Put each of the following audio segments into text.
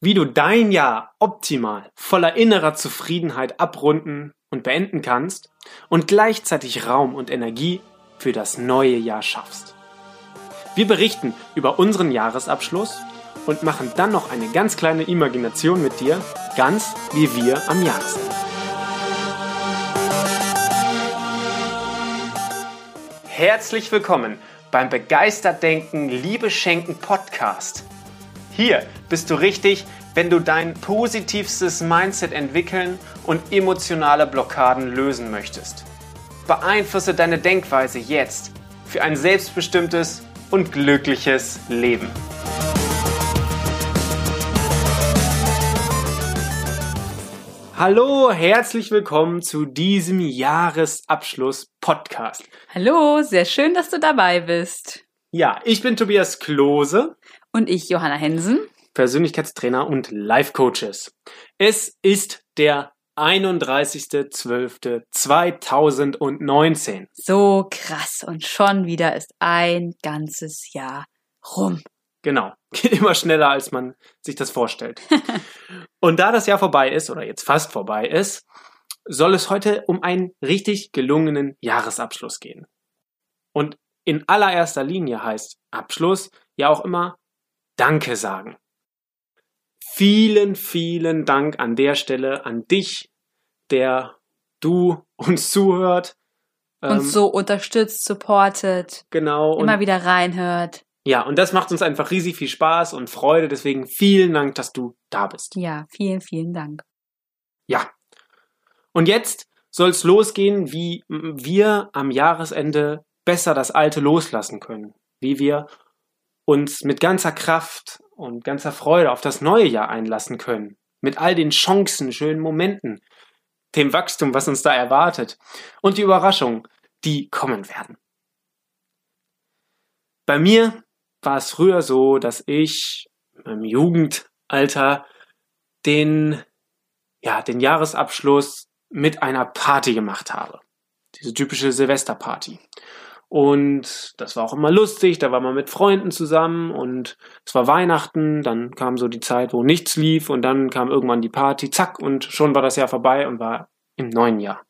wie du dein Jahr optimal voller innerer Zufriedenheit abrunden und beenden kannst und gleichzeitig Raum und Energie für das neue Jahr schaffst. Wir berichten über unseren Jahresabschluss und machen dann noch eine ganz kleine Imagination mit dir, ganz wie wir am Jahresende. Herzlich willkommen beim Begeistert Denken, Liebe Schenken Podcast. Hier bist du richtig, wenn du dein positivstes Mindset entwickeln und emotionale Blockaden lösen möchtest. Beeinflusse deine Denkweise jetzt für ein selbstbestimmtes und glückliches Leben. Hallo, herzlich willkommen zu diesem Jahresabschluss-Podcast. Hallo, sehr schön, dass du dabei bist. Ja, ich bin Tobias Klose. Und ich, Johanna Hensen. Persönlichkeitstrainer und Life Coaches. Es ist der 31.12.2019. So krass und schon wieder ist ein ganzes Jahr rum. Genau, geht immer schneller, als man sich das vorstellt. und da das Jahr vorbei ist, oder jetzt fast vorbei ist, soll es heute um einen richtig gelungenen Jahresabschluss gehen. Und in allererster Linie heißt Abschluss ja auch immer Danke sagen. Vielen, vielen Dank an der Stelle an dich, der du uns zuhört. Und ähm, so unterstützt, supportet. Genau. Immer wieder reinhört. Ja, und das macht uns einfach riesig viel Spaß und Freude. Deswegen vielen Dank, dass du da bist. Ja, vielen, vielen Dank. Ja. Und jetzt soll es losgehen, wie wir am Jahresende besser das Alte loslassen können. Wie wir uns mit ganzer Kraft und ganzer Freude auf das neue Jahr einlassen können. Mit all den Chancen, schönen Momenten, dem Wachstum, was uns da erwartet und die Überraschungen, die kommen werden. Bei mir war es früher so, dass ich im Jugendalter den, ja, den Jahresabschluss mit einer Party gemacht habe. Diese typische Silvesterparty. Und das war auch immer lustig, da war man mit Freunden zusammen und es war Weihnachten, dann kam so die Zeit, wo nichts lief und dann kam irgendwann die Party, zack, und schon war das Jahr vorbei und war im neuen Jahr.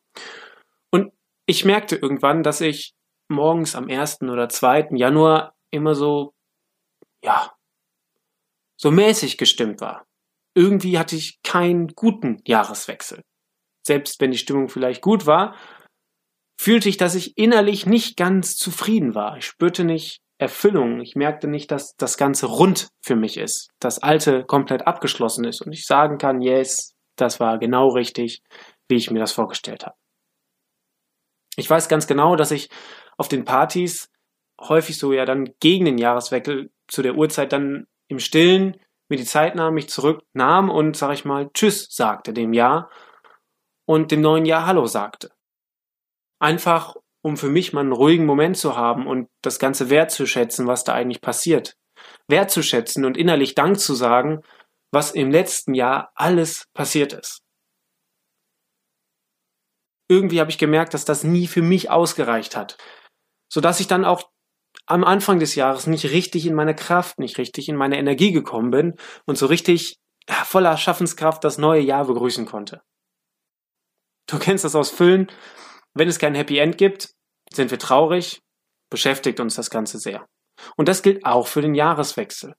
Und ich merkte irgendwann, dass ich morgens am 1. oder 2. Januar immer so, ja, so mäßig gestimmt war. Irgendwie hatte ich keinen guten Jahreswechsel. Selbst wenn die Stimmung vielleicht gut war, fühlte ich, dass ich innerlich nicht ganz zufrieden war. Ich spürte nicht Erfüllung. Ich merkte nicht, dass das Ganze rund für mich ist, das Alte komplett abgeschlossen ist und ich sagen kann, yes, das war genau richtig, wie ich mir das vorgestellt habe. Ich weiß ganz genau, dass ich auf den Partys häufig so ja dann gegen den Jahreswechsel zu der Uhrzeit dann im Stillen mir die Zeit nahm, mich zurücknahm und, sag ich mal, Tschüss sagte dem Jahr und dem neuen Jahr Hallo sagte. Einfach, um für mich mal einen ruhigen Moment zu haben und das Ganze wertzuschätzen, was da eigentlich passiert. Wertzuschätzen und innerlich Dank zu sagen, was im letzten Jahr alles passiert ist. Irgendwie habe ich gemerkt, dass das nie für mich ausgereicht hat, sodass ich dann auch am Anfang des Jahres nicht richtig in meine Kraft, nicht richtig in meine Energie gekommen bin und so richtig voller Schaffenskraft das neue Jahr begrüßen konnte. Du kennst das aus Füllen, wenn es kein Happy End gibt, sind wir traurig, beschäftigt uns das Ganze sehr. Und das gilt auch für den Jahreswechsel.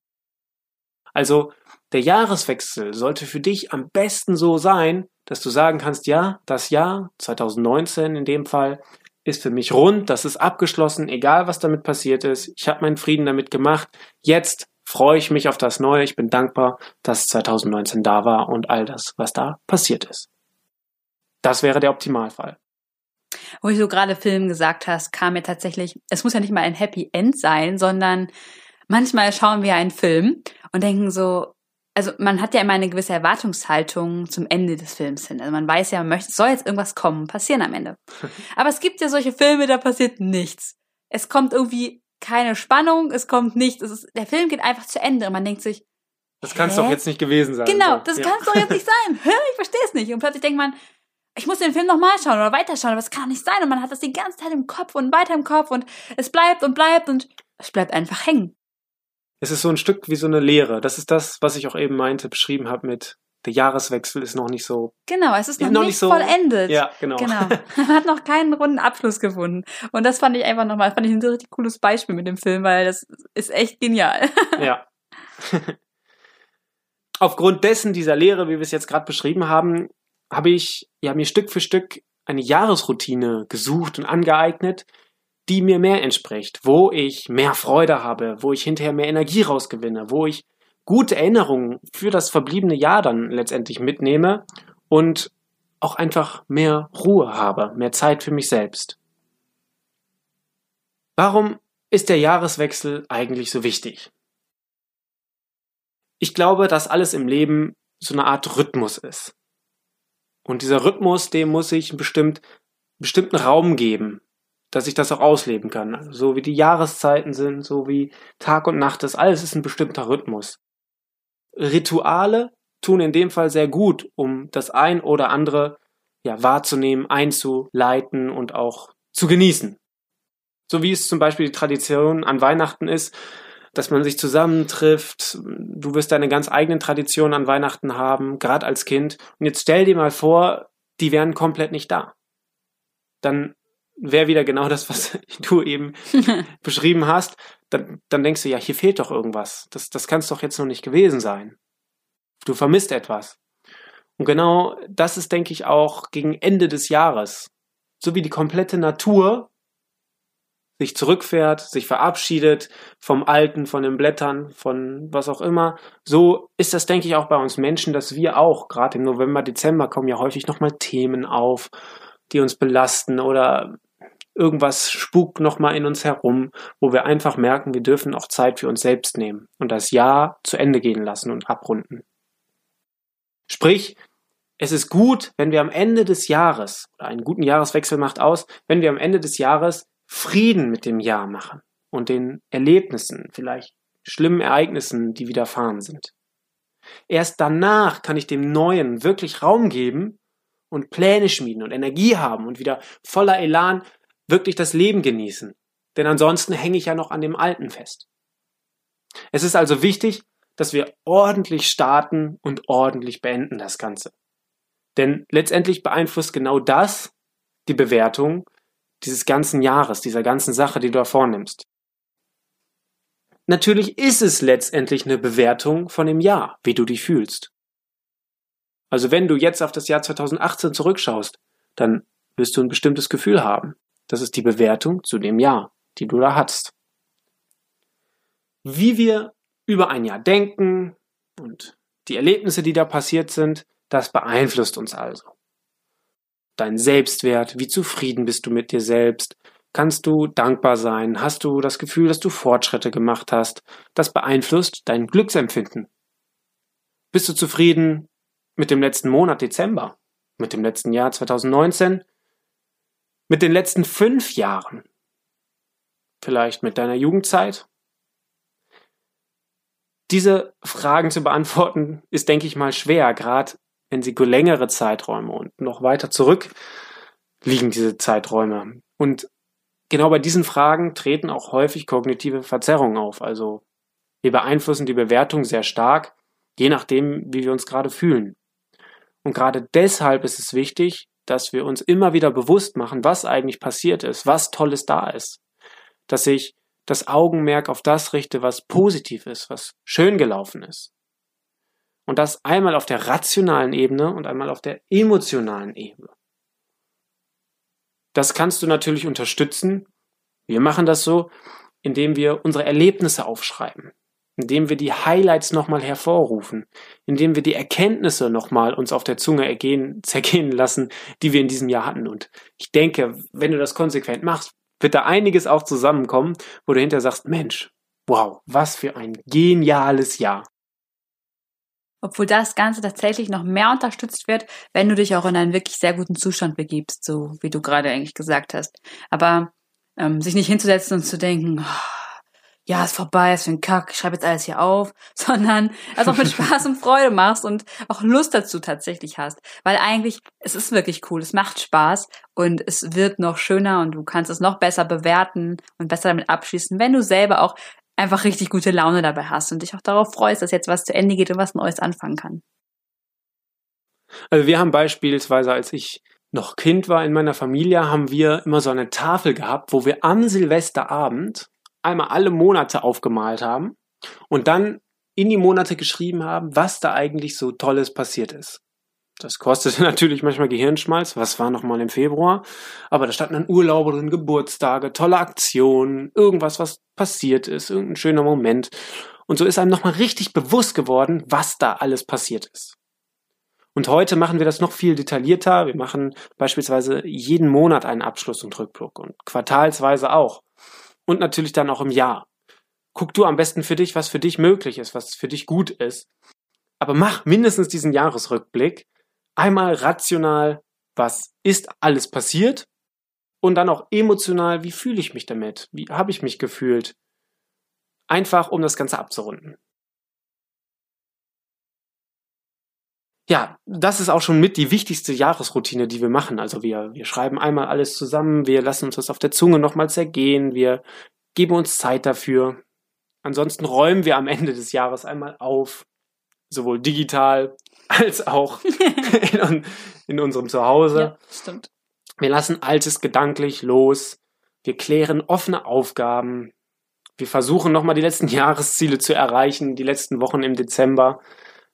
Also der Jahreswechsel sollte für dich am besten so sein, dass du sagen kannst, ja, das Jahr 2019 in dem Fall ist für mich rund, das ist abgeschlossen, egal was damit passiert ist. Ich habe meinen Frieden damit gemacht. Jetzt freue ich mich auf das Neue. Ich bin dankbar, dass 2019 da war und all das, was da passiert ist. Das wäre der Optimalfall wo ich so gerade Film gesagt hast, kam mir tatsächlich, es muss ja nicht mal ein Happy End sein, sondern manchmal schauen wir einen Film und denken so, also man hat ja immer eine gewisse Erwartungshaltung zum Ende des Films hin. Also man weiß ja, man möchte, soll jetzt irgendwas kommen, passieren am Ende. Aber es gibt ja solche Filme, da passiert nichts. Es kommt irgendwie keine Spannung, es kommt nichts. Es ist, der Film geht einfach zu Ende und man denkt sich, das kann es doch jetzt nicht gewesen sein. Genau, das ja. kann es doch jetzt nicht sein. Ich verstehe es nicht. Und plötzlich denkt man, ich muss den Film nochmal schauen oder weiterschauen, aber es kann nicht sein. Und man hat das die ganze Zeit im Kopf und weiter im Kopf und es bleibt und bleibt und es bleibt einfach hängen. es ist so ein Stück wie so eine Lehre. Das ist das, was ich auch eben meinte, beschrieben habe mit der Jahreswechsel ist noch nicht so. Genau, es ist noch, noch nicht, nicht so, vollendet. Ja, genau. genau. Man hat noch keinen runden Abschluss gefunden. Und das fand ich einfach nochmal, fand ich ein richtig cooles Beispiel mit dem Film, weil das ist echt genial. Ja. Aufgrund dessen, dieser Lehre, wie wir es jetzt gerade beschrieben haben, habe ich ja mir Stück für Stück eine Jahresroutine gesucht und angeeignet, die mir mehr entspricht, wo ich mehr Freude habe, wo ich hinterher mehr Energie rausgewinne, wo ich gute Erinnerungen für das verbliebene Jahr dann letztendlich mitnehme und auch einfach mehr Ruhe habe, mehr Zeit für mich selbst. Warum ist der Jahreswechsel eigentlich so wichtig? Ich glaube, dass alles im Leben so eine Art Rhythmus ist. Und dieser Rhythmus, dem muss ich einen bestimmt, bestimmten Raum geben, dass ich das auch ausleben kann. So wie die Jahreszeiten sind, so wie Tag und Nacht ist, alles ist ein bestimmter Rhythmus. Rituale tun in dem Fall sehr gut, um das ein oder andere ja, wahrzunehmen, einzuleiten und auch zu genießen. So wie es zum Beispiel die Tradition an Weihnachten ist, dass man sich zusammentrifft. Du wirst deine ganz eigenen Traditionen an Weihnachten haben, gerade als Kind. Und jetzt stell dir mal vor, die wären komplett nicht da. Dann wäre wieder genau das, was du eben beschrieben hast. Dann, dann denkst du, ja, hier fehlt doch irgendwas. Das, das kann es doch jetzt noch nicht gewesen sein. Du vermisst etwas. Und genau das ist, denke ich, auch gegen Ende des Jahres. So wie die komplette Natur sich zurückfährt, sich verabschiedet vom Alten, von den Blättern, von was auch immer. So ist das, denke ich, auch bei uns Menschen, dass wir auch, gerade im November, Dezember, kommen ja häufig nochmal Themen auf, die uns belasten oder irgendwas spukt nochmal in uns herum, wo wir einfach merken, wir dürfen auch Zeit für uns selbst nehmen und das Jahr zu Ende gehen lassen und abrunden. Sprich, es ist gut, wenn wir am Ende des Jahres, oder einen guten Jahreswechsel macht aus, wenn wir am Ende des Jahres Frieden mit dem Jahr machen und den Erlebnissen, vielleicht schlimmen Ereignissen, die widerfahren sind. Erst danach kann ich dem Neuen wirklich Raum geben und Pläne schmieden und Energie haben und wieder voller Elan wirklich das Leben genießen. Denn ansonsten hänge ich ja noch an dem Alten fest. Es ist also wichtig, dass wir ordentlich starten und ordentlich beenden das Ganze. Denn letztendlich beeinflusst genau das die Bewertung dieses ganzen Jahres, dieser ganzen Sache, die du da vornimmst. Natürlich ist es letztendlich eine Bewertung von dem Jahr, wie du dich fühlst. Also wenn du jetzt auf das Jahr 2018 zurückschaust, dann wirst du ein bestimmtes Gefühl haben. Das ist die Bewertung zu dem Jahr, die du da hast. Wie wir über ein Jahr denken und die Erlebnisse, die da passiert sind, das beeinflusst uns also. Dein Selbstwert, wie zufrieden bist du mit dir selbst, kannst du dankbar sein, hast du das Gefühl, dass du Fortschritte gemacht hast, das beeinflusst dein Glücksempfinden. Bist du zufrieden mit dem letzten Monat Dezember, mit dem letzten Jahr 2019, mit den letzten fünf Jahren, vielleicht mit deiner Jugendzeit, diese Fragen zu beantworten, ist, denke ich mal, schwer, gerade wenn sie längere Zeiträume und noch weiter zurück liegen diese Zeiträume. Und genau bei diesen Fragen treten auch häufig kognitive Verzerrungen auf. Also wir beeinflussen die Bewertung sehr stark, je nachdem, wie wir uns gerade fühlen. Und gerade deshalb ist es wichtig, dass wir uns immer wieder bewusst machen, was eigentlich passiert ist, was Tolles da ist. Dass ich das Augenmerk auf das richte, was positiv ist, was schön gelaufen ist. Und das einmal auf der rationalen Ebene und einmal auf der emotionalen Ebene. Das kannst du natürlich unterstützen. Wir machen das so, indem wir unsere Erlebnisse aufschreiben, indem wir die Highlights nochmal hervorrufen, indem wir die Erkenntnisse nochmal uns auf der Zunge ergehen, zergehen lassen, die wir in diesem Jahr hatten. Und ich denke, wenn du das konsequent machst, wird da einiges auch zusammenkommen, wo du hinterher sagst, Mensch, wow, was für ein geniales Jahr. Obwohl das Ganze tatsächlich noch mehr unterstützt wird, wenn du dich auch in einen wirklich sehr guten Zustand begibst, so wie du gerade eigentlich gesagt hast. Aber ähm, sich nicht hinzusetzen und zu denken, oh, ja, ist vorbei, ist für ein Kack, ich schreibe jetzt alles hier auf, sondern es auch mit Spaß und Freude machst und auch Lust dazu tatsächlich hast. Weil eigentlich, es ist wirklich cool, es macht Spaß und es wird noch schöner und du kannst es noch besser bewerten und besser damit abschließen, wenn du selber auch einfach richtig gute Laune dabei hast und dich auch darauf freust, dass jetzt was zu Ende geht und was Neues anfangen kann. Also wir haben beispielsweise, als ich noch Kind war in meiner Familie, haben wir immer so eine Tafel gehabt, wo wir am Silvesterabend einmal alle Monate aufgemalt haben und dann in die Monate geschrieben haben, was da eigentlich so Tolles passiert ist. Das kostete natürlich manchmal Gehirnschmalz. Was war nochmal im Februar? Aber da standen dann Urlaube drin, Geburtstage, tolle Aktionen, irgendwas, was passiert ist, irgendein schöner Moment. Und so ist einem nochmal richtig bewusst geworden, was da alles passiert ist. Und heute machen wir das noch viel detaillierter. Wir machen beispielsweise jeden Monat einen Abschluss und Rückblick und quartalsweise auch. Und natürlich dann auch im Jahr. Guck du am besten für dich, was für dich möglich ist, was für dich gut ist. Aber mach mindestens diesen Jahresrückblick. Einmal rational, was ist alles passiert? Und dann auch emotional, wie fühle ich mich damit? Wie habe ich mich gefühlt? Einfach, um das Ganze abzurunden. ja, das ist auch schon mit die wichtigste Jahresroutine, die wir machen. Also wir, wir schreiben einmal alles zusammen, wir lassen uns das auf der Zunge nochmal zergehen, wir geben uns Zeit dafür. Ansonsten räumen wir am Ende des Jahres einmal auf, sowohl digital als auch in, in, unserem Zuhause. Ja, stimmt. Wir lassen Altes gedanklich los. Wir klären offene Aufgaben. Wir versuchen nochmal die letzten Jahresziele zu erreichen, die letzten Wochen im Dezember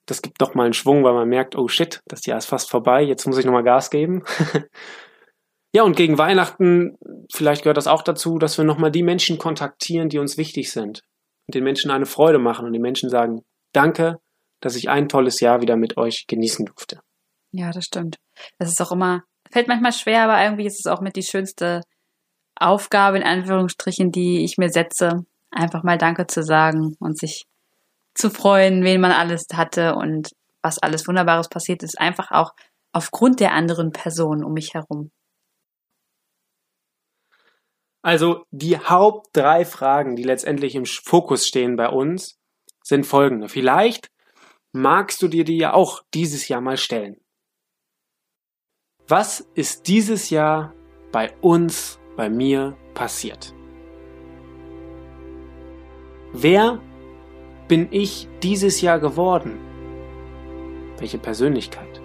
das gibt doch mal einen Schwung, weil man merkt, oh shit, das Jahr ist fast vorbei, jetzt muss ich nochmal Gas geben. ja, und gegen Weihnachten, vielleicht gehört das auch dazu, dass wir nochmal die Menschen kontaktieren, die uns wichtig sind. Und den Menschen eine Freude machen und den Menschen sagen, danke, dass ich ein tolles Jahr wieder mit euch genießen durfte. Ja, das stimmt. Das ist auch immer, fällt manchmal schwer, aber irgendwie ist es auch mit die schönste Aufgabe, in Anführungsstrichen, die ich mir setze, einfach mal Danke zu sagen und sich zu freuen, wen man alles hatte und was alles Wunderbares passiert ist, einfach auch aufgrund der anderen Personen um mich herum. Also die Haupt drei Fragen, die letztendlich im Fokus stehen bei uns, sind folgende. Vielleicht magst du dir die ja auch dieses Jahr mal stellen. Was ist dieses Jahr bei uns, bei mir passiert? Wer bin ich dieses Jahr geworden? Welche Persönlichkeit?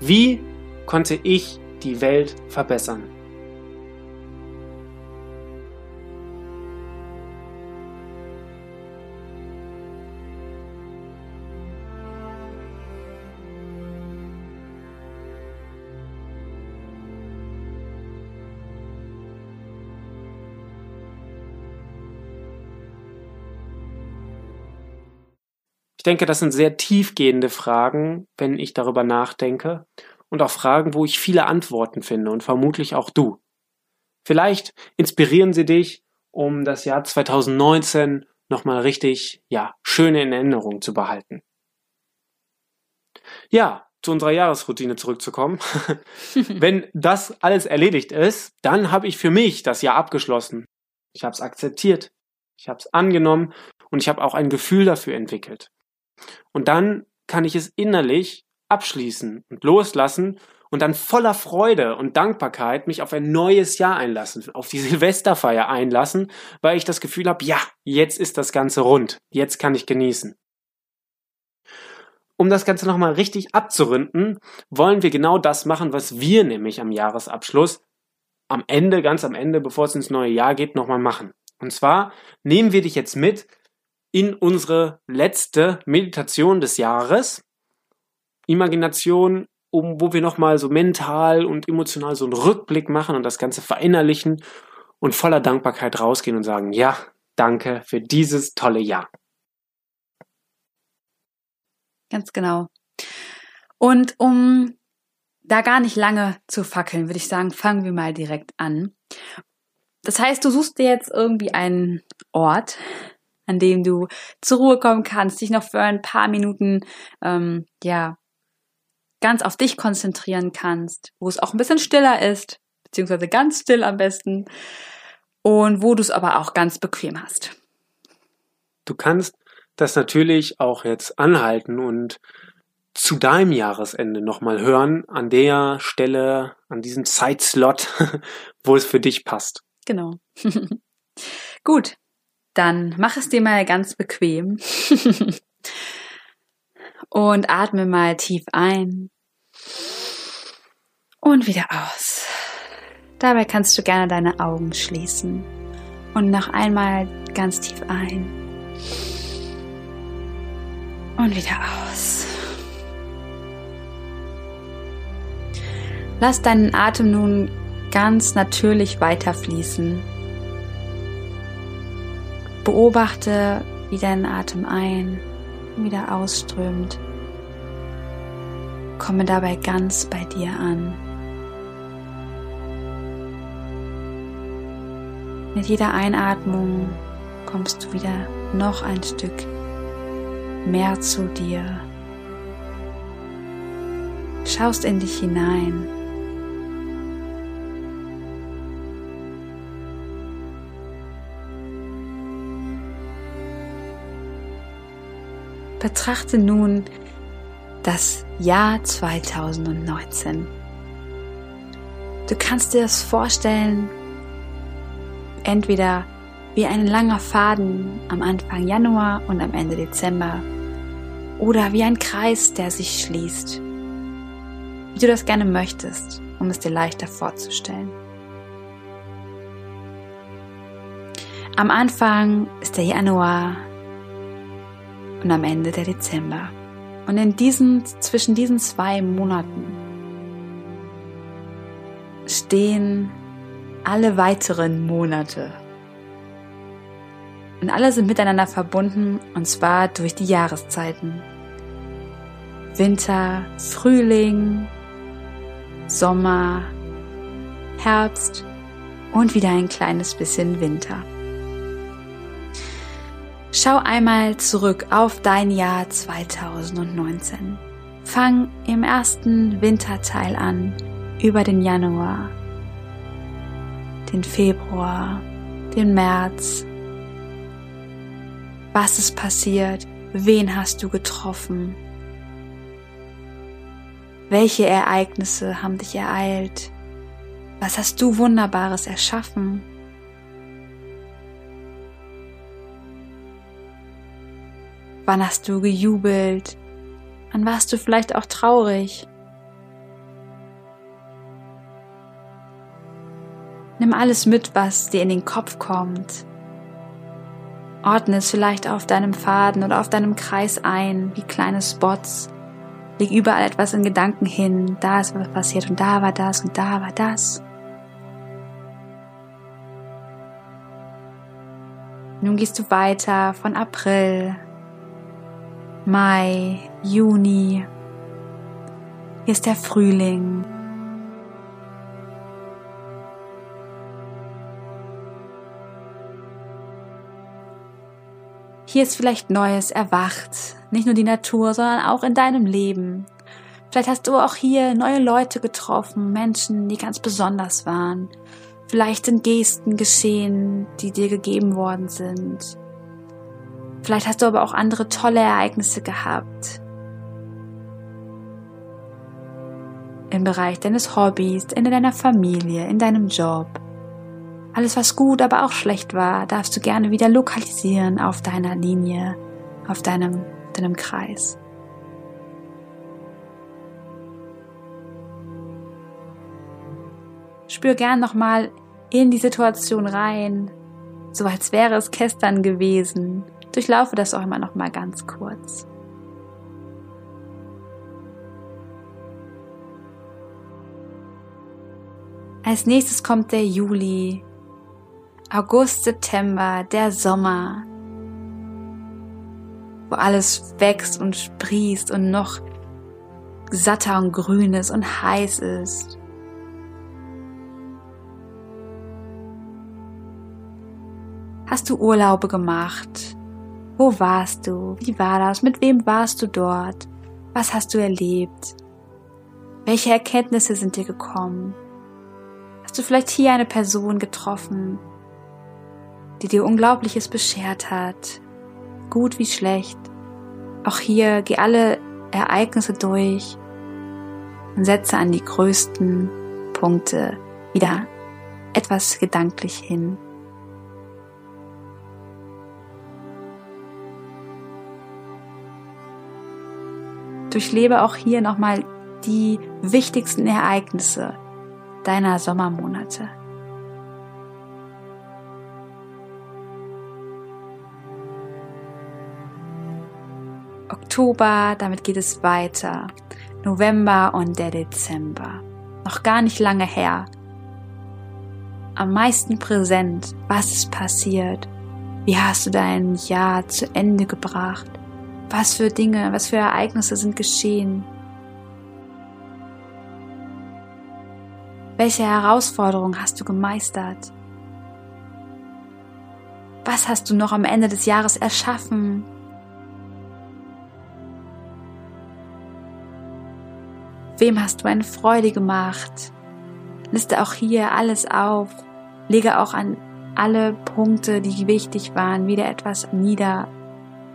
Wie konnte ich die Welt verbessern? Denke, das sind sehr tiefgehende Fragen, wenn ich darüber nachdenke, und auch Fragen, wo ich viele Antworten finde und vermutlich auch du. Vielleicht inspirieren sie dich, um das Jahr 2019 nochmal richtig, ja, schöne in Erinnerung zu behalten. Ja, zu unserer Jahresroutine zurückzukommen. Wenn das alles erledigt ist, dann habe ich für mich das Jahr abgeschlossen. Ich habe es akzeptiert, ich habe es angenommen und ich habe auch ein Gefühl dafür entwickelt. Und dann kann ich es innerlich abschließen und loslassen und dann voller Freude und Dankbarkeit mich auf ein neues Jahr einlassen, auf die Silvesterfeier einlassen, weil ich das Gefühl habe, ja, jetzt ist das Ganze rund, jetzt kann ich genießen. Um das Ganze nochmal richtig abzurunden, wollen wir genau das machen, was wir nämlich am Jahresabschluss am Ende, ganz am Ende, bevor es ins neue Jahr geht, nochmal machen. Und zwar nehmen wir dich jetzt mit in unsere letzte Meditation des Jahres. Imagination, um, wo wir nochmal so mental und emotional so einen Rückblick machen und das Ganze verinnerlichen und voller Dankbarkeit rausgehen und sagen, ja, danke für dieses tolle Jahr. Ganz genau. Und um da gar nicht lange zu fackeln, würde ich sagen, fangen wir mal direkt an. Das heißt, du suchst dir jetzt irgendwie einen Ort, an dem du zur Ruhe kommen kannst, dich noch für ein paar Minuten, ähm, ja, ganz auf dich konzentrieren kannst, wo es auch ein bisschen stiller ist, beziehungsweise ganz still am besten und wo du es aber auch ganz bequem hast. Du kannst das natürlich auch jetzt anhalten und zu deinem Jahresende nochmal hören, an der Stelle, an diesem Zeitslot, wo es für dich passt. Genau. Gut, dann mach es dir mal ganz bequem und atme mal tief ein und wieder aus. Dabei kannst du gerne deine Augen schließen und noch einmal ganz tief ein und wieder aus. Lass deinen Atem nun ganz natürlich weiterfließen. Beobachte, wie dein Atem ein und wieder ausströmt. Komme dabei ganz bei dir an. Mit jeder Einatmung kommst du wieder noch ein Stück mehr zu dir. Schaust in dich hinein. Betrachte nun das Jahr 2019. Du kannst dir das vorstellen, entweder wie ein langer Faden am Anfang Januar und am Ende Dezember oder wie ein Kreis, der sich schließt. Wie du das gerne möchtest, um es dir leichter vorzustellen. Am Anfang ist der Januar und am Ende der Dezember. Und in diesen, zwischen diesen zwei Monaten stehen alle weiteren Monate. Und alle sind miteinander verbunden und zwar durch die Jahreszeiten. Winter, Frühling, Sommer, Herbst und wieder ein kleines bisschen Winter. Schau einmal zurück auf dein Jahr 2019. Fang im ersten Winterteil an, über den Januar, den Februar, den März. Was ist passiert? Wen hast du getroffen? Welche Ereignisse haben dich ereilt? Was hast du Wunderbares erschaffen? Wann hast du gejubelt? Wann warst du vielleicht auch traurig? Nimm alles mit, was dir in den Kopf kommt. Ordne es vielleicht auf deinem Faden oder auf deinem Kreis ein, wie kleine Spots. Leg überall etwas in Gedanken hin. Da ist was passiert und da war das und da war das. Nun gehst du weiter von April Mai, Juni. Hier ist der Frühling. Hier ist vielleicht Neues erwacht. Nicht nur die Natur, sondern auch in deinem Leben. Vielleicht hast du auch hier neue Leute getroffen, Menschen, die ganz besonders waren. Vielleicht sind Gesten geschehen, die dir gegeben worden sind. Vielleicht hast du aber auch andere tolle Ereignisse gehabt. Im Bereich deines Hobbys, in deiner Familie, in deinem Job. Alles, was gut, aber auch schlecht war, darfst du gerne wieder lokalisieren auf deiner Linie, auf deinem, deinem Kreis. Spür gern nochmal in die Situation rein, so als wäre es gestern gewesen Durchlaufe das auch immer noch mal ganz kurz. Als nächstes kommt der Juli, August, September, der Sommer, wo alles wächst und sprießt und noch satter und grün ist und heiß ist. Hast du Urlaube gemacht? Wo warst du? Wie war das? Mit wem warst du dort? Was hast du erlebt? Welche Erkenntnisse sind dir gekommen? Hast du vielleicht hier eine Person getroffen, die dir Unglaubliches beschert hat? Gut wie schlecht. Auch hier geh alle Ereignisse durch und setze an die größten Punkte wieder etwas gedanklich hin. Durchlebe auch hier nochmal die wichtigsten Ereignisse deiner Sommermonate. Oktober, damit geht es weiter. November und der Dezember. Noch gar nicht lange her. Am meisten präsent, was ist passiert? Wie hast du dein Jahr zu Ende gebracht? Was für Dinge, was für Ereignisse sind geschehen? Welche Herausforderungen hast du gemeistert? Was hast du noch am Ende des Jahres erschaffen? Wem hast du eine Freude gemacht? Liste auch hier alles auf. Lege auch an alle Punkte, die wichtig waren, wieder etwas nieder.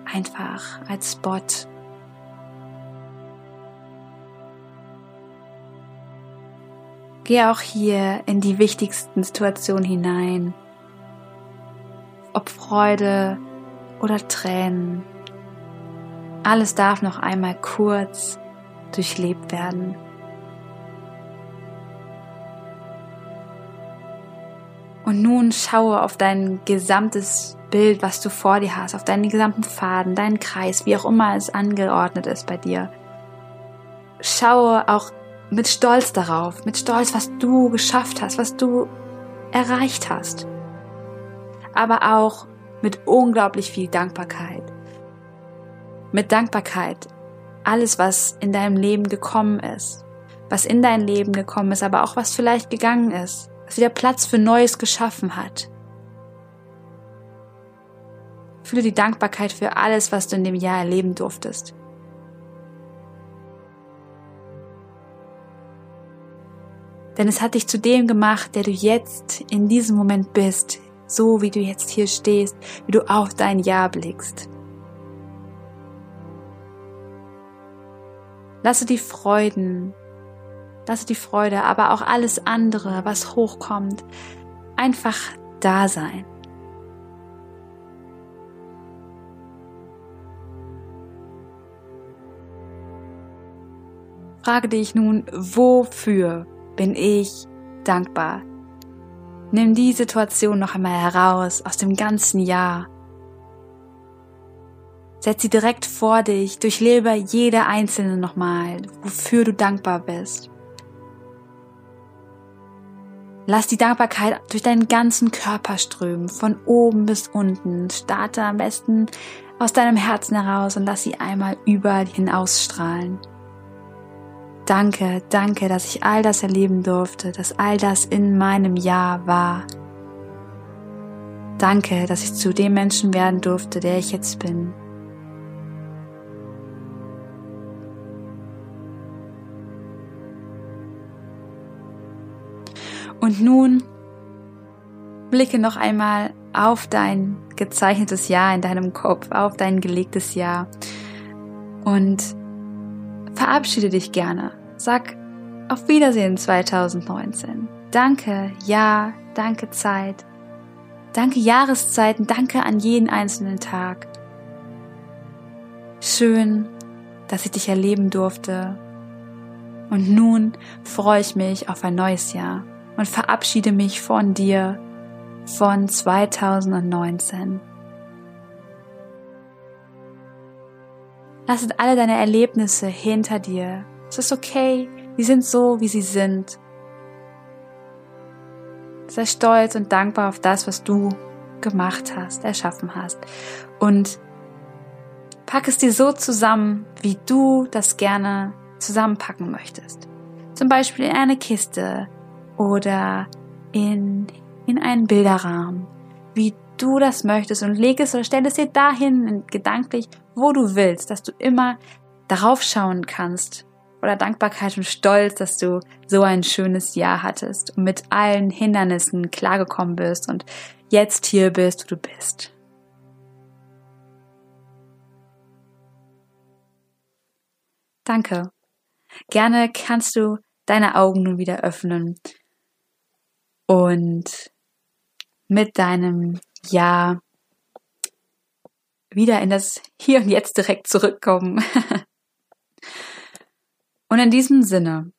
Einfach als Spot. Geh auch hier in die wichtigsten Situationen hinein. Ob Freude oder Tränen. Alles darf noch einmal kurz durchlebt werden. Und nun schaue auf dein gesamtes Bild, was du vor dir hast, auf deinen gesamten Faden, deinen Kreis, wie auch immer es angeordnet ist bei dir. Schaue auch mit Stolz darauf, mit Stolz, was du geschafft hast, was du erreicht hast. Aber auch mit unglaublich viel Dankbarkeit. Mit Dankbarkeit alles, was in deinem Leben gekommen ist, was in dein Leben gekommen ist, aber auch was vielleicht gegangen ist, was wieder Platz für Neues geschaffen hat. Fühle die Dankbarkeit für alles, was du in dem Jahr erleben durftest. Denn es hat dich zu dem gemacht, der du jetzt in diesem Moment bist, so wie du jetzt hier stehst, wie du auf dein Jahr blickst. Lasse die Freuden, lasse die Freude, aber auch alles andere, was hochkommt, einfach da sein. Frage dich nun, wofür bin ich dankbar? Nimm die Situation noch einmal heraus aus dem ganzen Jahr Setz sie direkt vor dich, durchlebe jede einzelne nochmal, wofür du dankbar bist. Lass die Dankbarkeit durch deinen ganzen Körper strömen, von oben bis unten. Starte am besten aus deinem Herzen heraus und lass sie einmal über hinausstrahlen. Danke, danke, dass ich all das erleben durfte, dass all das in meinem Jahr war. Danke, dass ich zu dem Menschen werden durfte, der ich jetzt bin. Und nun blicke noch einmal auf dein gezeichnetes Jahr in deinem Kopf, auf dein gelegtes Jahr und verabschiede dich gerne. Sag auf Wiedersehen 2019. Danke, ja, danke Zeit. Danke Jahreszeiten, danke an jeden einzelnen Tag. Schön, dass ich dich erleben durfte. Und nun freue ich mich auf ein neues Jahr und verabschiede mich von dir von 2019. Lass alle deine Erlebnisse hinter dir. Es ist okay, die sind so, wie sie sind. Sei stolz und dankbar auf das, was du gemacht hast, erschaffen hast. Und pack es dir so zusammen, wie du das gerne zusammenpacken möchtest. Zum Beispiel in eine Kiste, oder in, in einen Bilderrahmen, wie du das möchtest und leg es oder stell es dir dahin gedanklich, wo du willst, dass du immer darauf schauen kannst oder Dankbarkeit und Stolz, dass du so ein schönes Jahr hattest und mit allen Hindernissen klargekommen bist und jetzt hier bist, wo du bist. Danke. Gerne kannst du deine Augen nun wieder öffnen und mit deinem Ja wieder in das Hier und Jetzt direkt zurückkommen. Und in diesem Sinne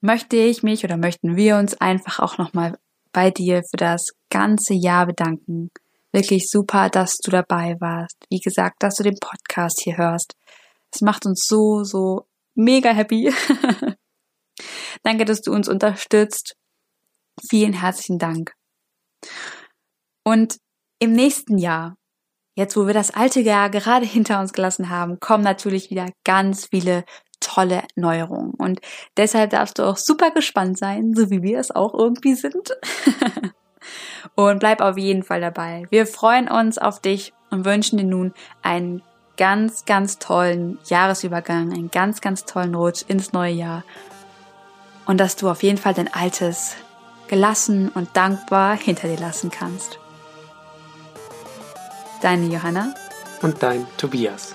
möchte ich mich oder möchten wir uns einfach auch nochmal bei dir für das ganze Jahr bedanken. Wirklich super, dass du dabei warst. Wie gesagt, dass du den Podcast hier hörst. Es macht uns so, so mega happy. Danke, dass du uns unterstützt. Vielen herzlichen Dank. Und im nächsten Jahr, jetzt wo wir das alte Jahr gerade hinter uns gelassen haben, kommen natürlich wieder ganz viele tolle Neuerungen. Und deshalb darfst du auch super gespannt sein, so wie wir es auch irgendwie sind. und bleib auf jeden Fall dabei. Wir freuen uns auf dich und wünschen dir nun einen ganz, ganz tollen Jahresübergang, einen ganz, ganz tollen Rutsch ins neue Jahr. Und dass du auf jeden Fall dein Altes gelassen und dankbar hinter dir lassen kannst. Deine Johanna und dein Tobias.